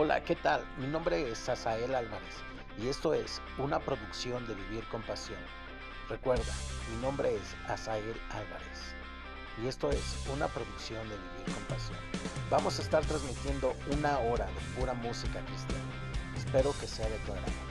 Hola, ¿qué tal? Mi nombre es Asael Álvarez y esto es una producción de Vivir con Pasión. Recuerda, mi nombre es Asael Álvarez y esto es una producción de Vivir con Pasión. Vamos a estar transmitiendo una hora de pura música cristiana. Espero que sea de tu agrado.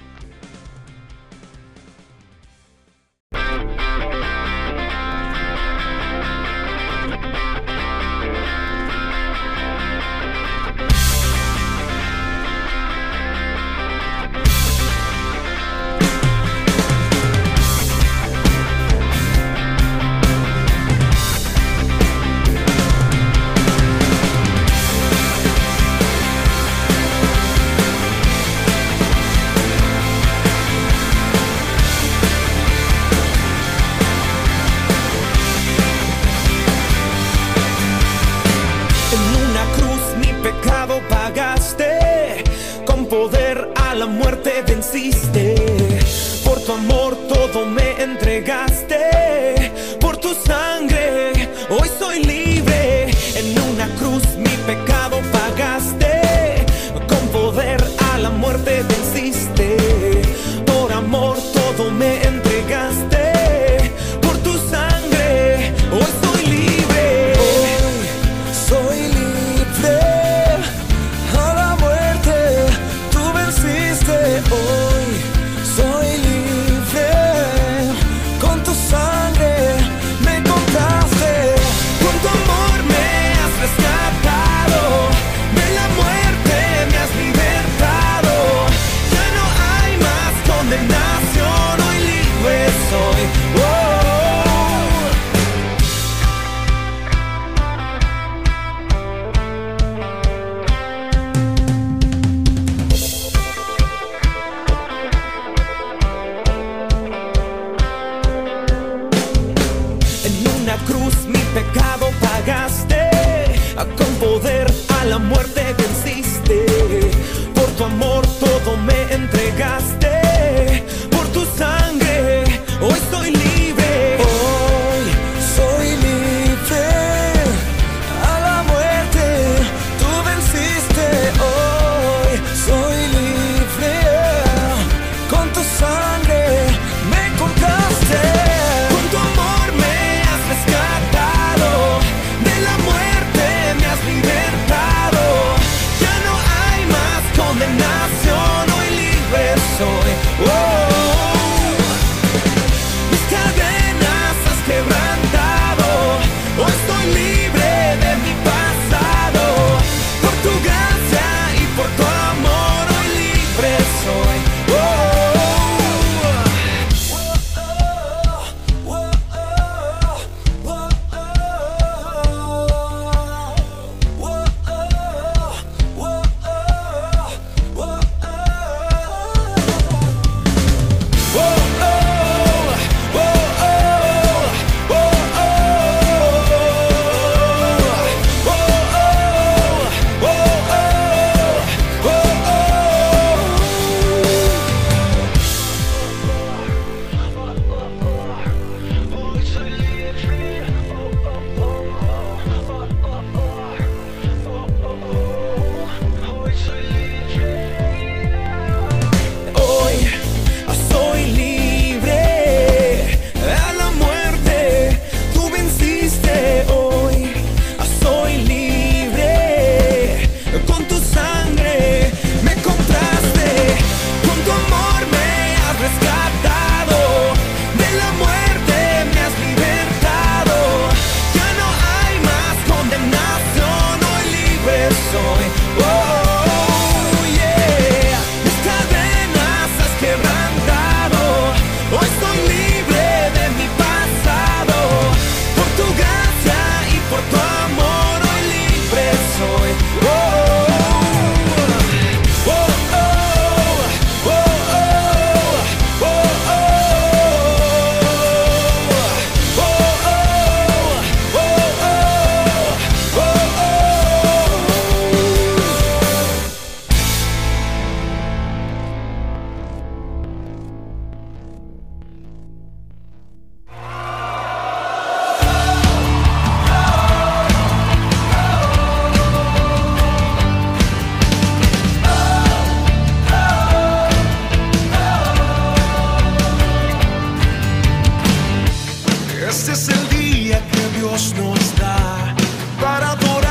Este es el día que Dios nos da para adorar.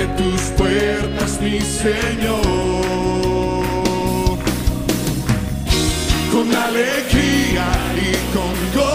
ante tus puertas, mi Señor. Con alegría y con gozo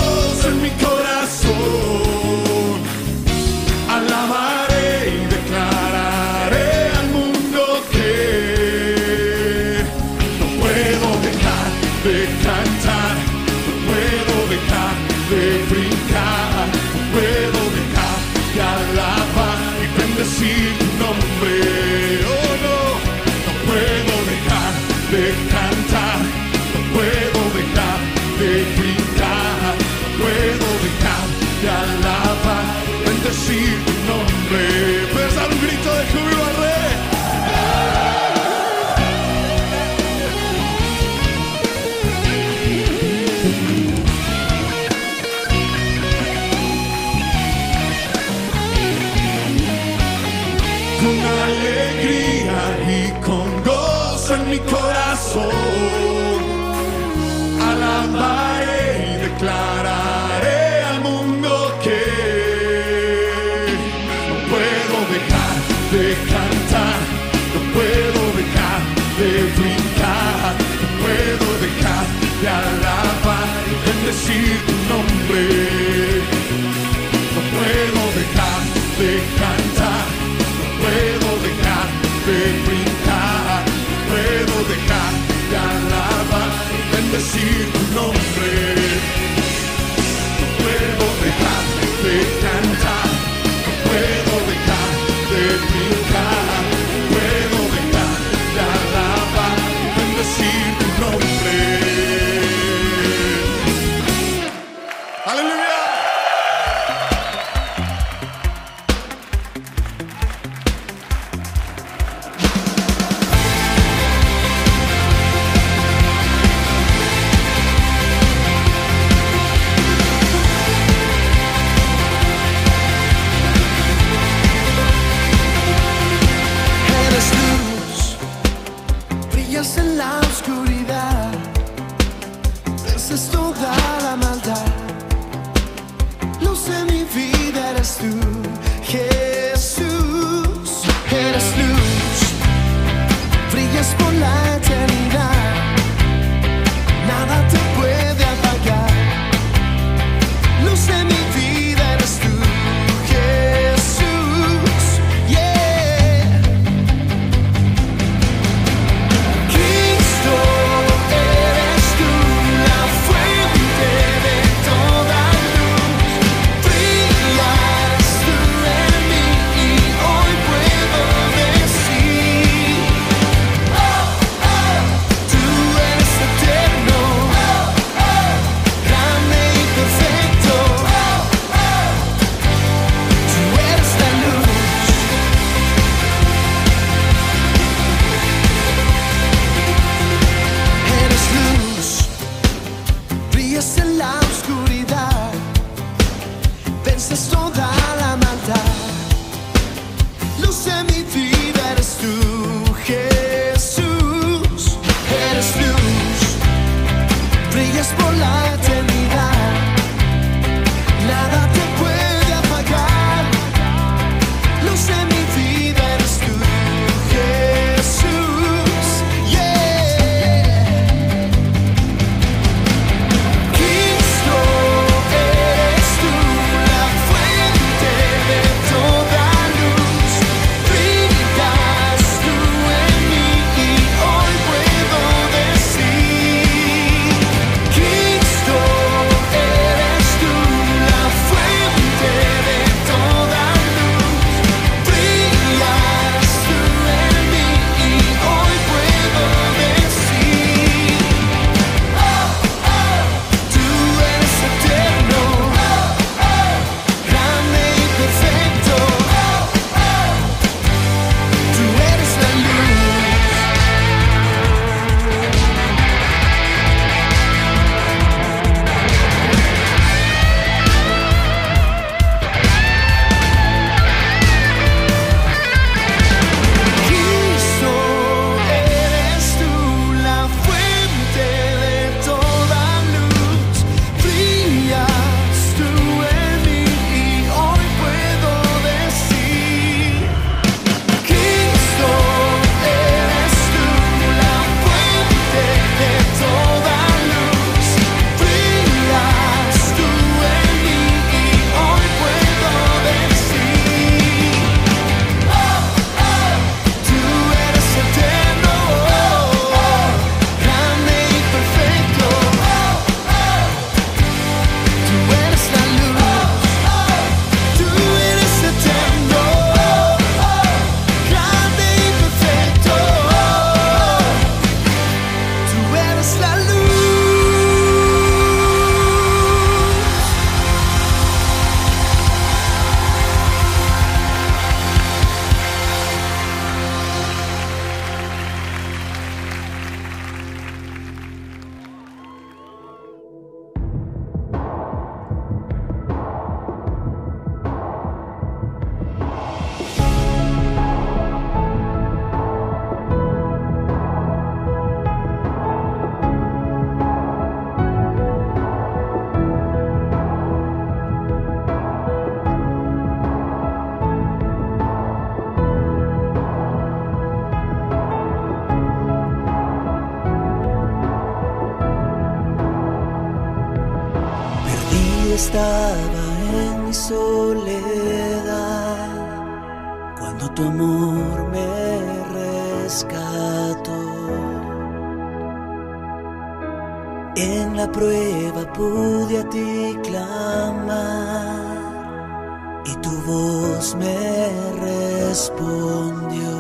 tu voz me respondió.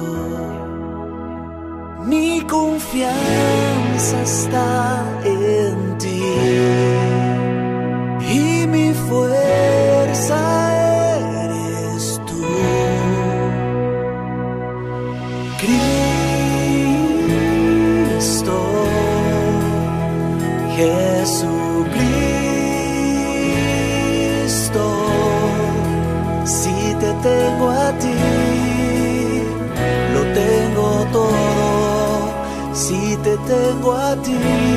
Mi confianza está en ti. 的我伫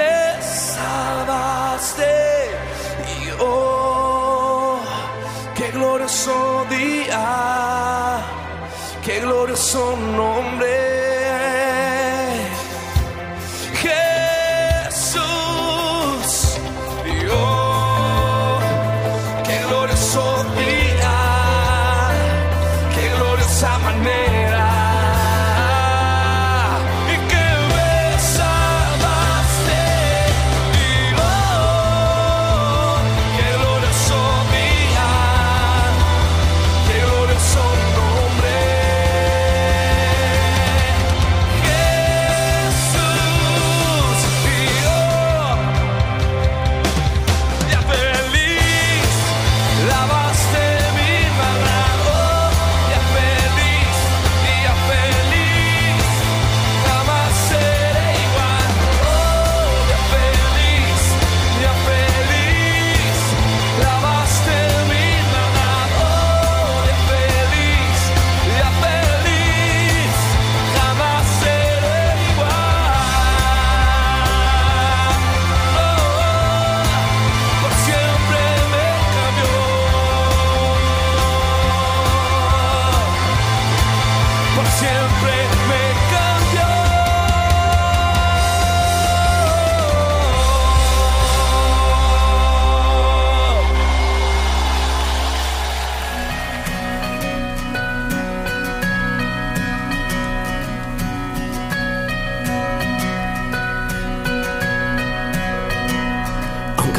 me salvaste.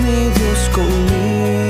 mi Dios conmigo.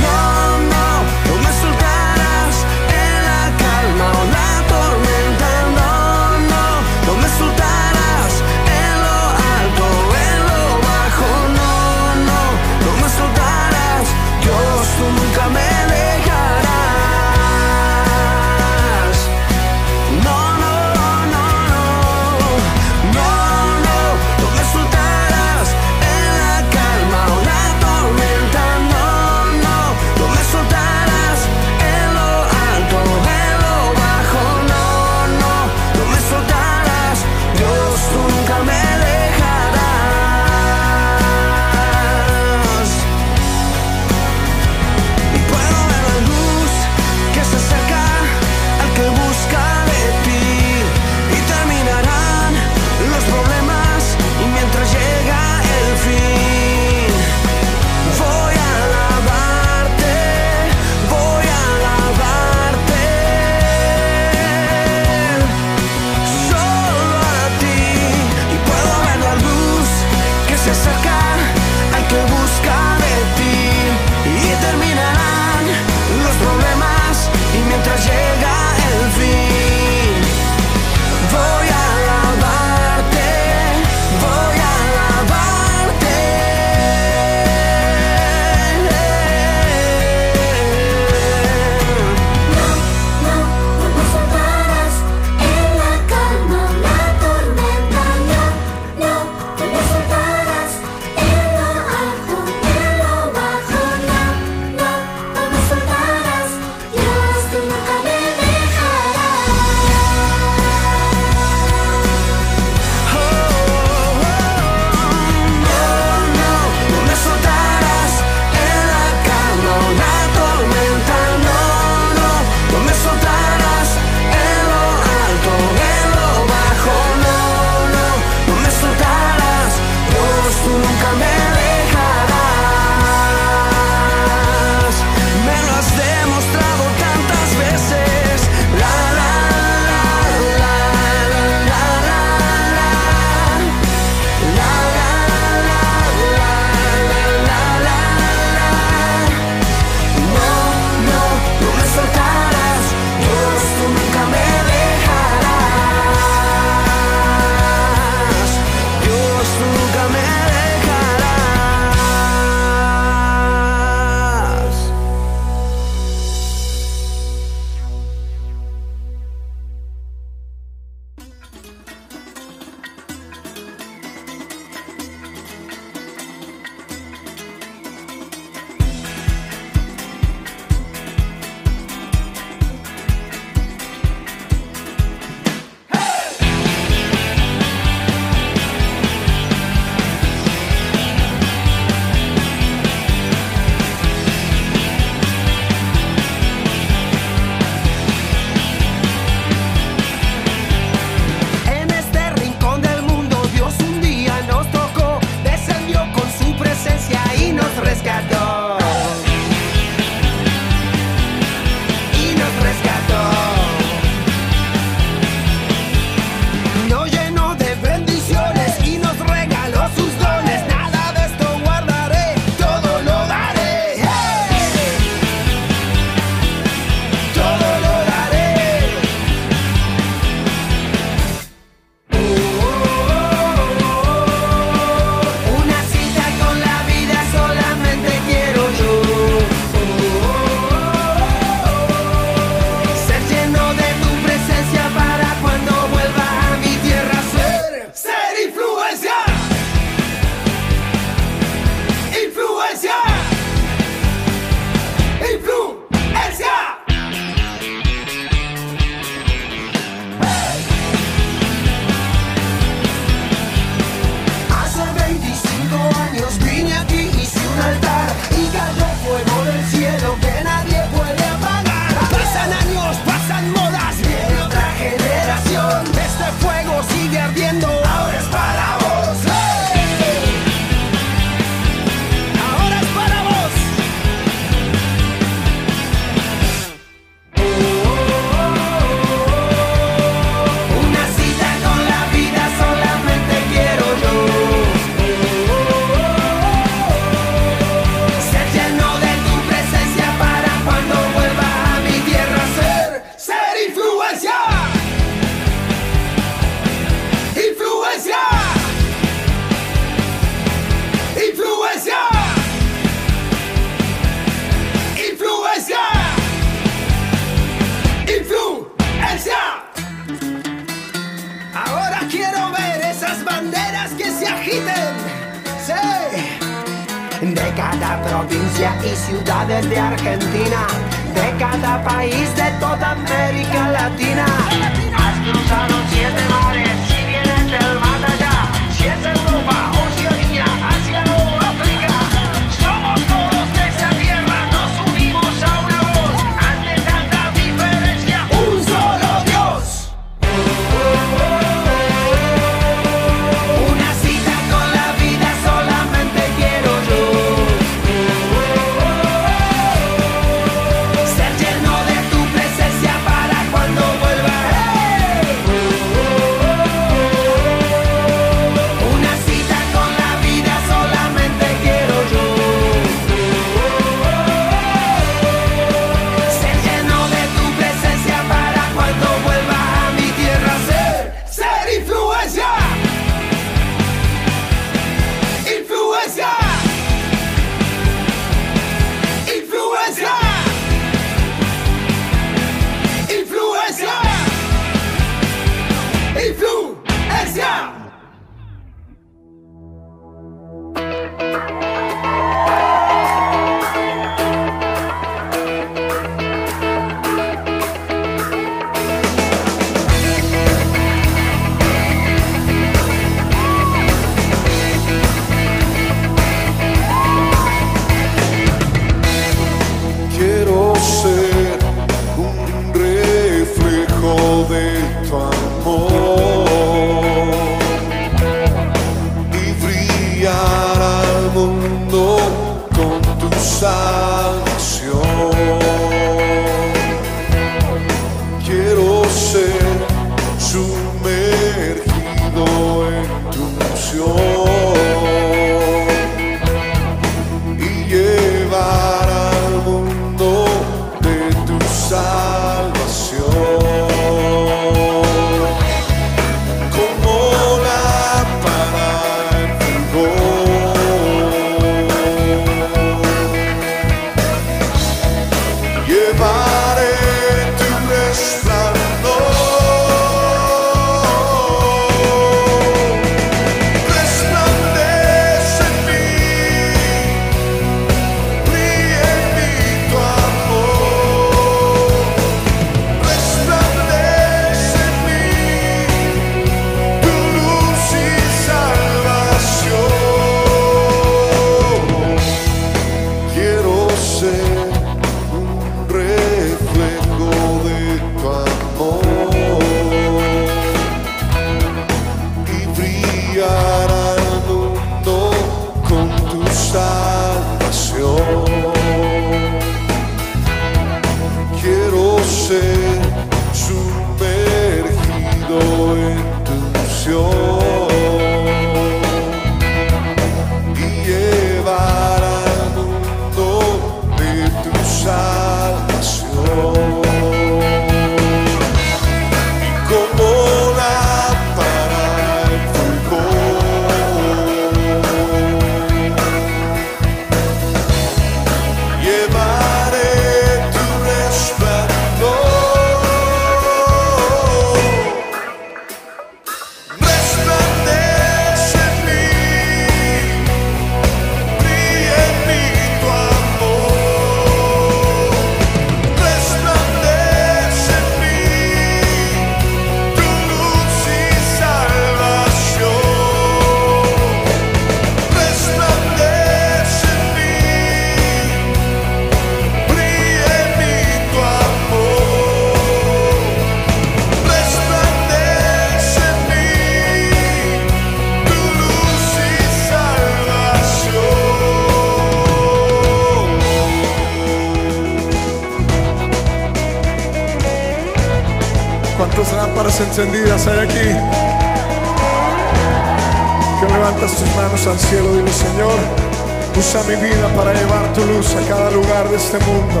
cada lugar de este mundo,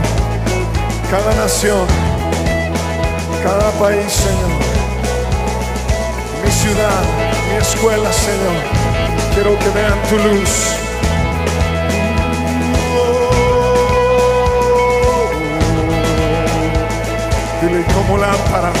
cada nación, cada país, Señor. Mi ciudad, mi escuela, Señor. Quiero que vean tu luz. Dile como lámpara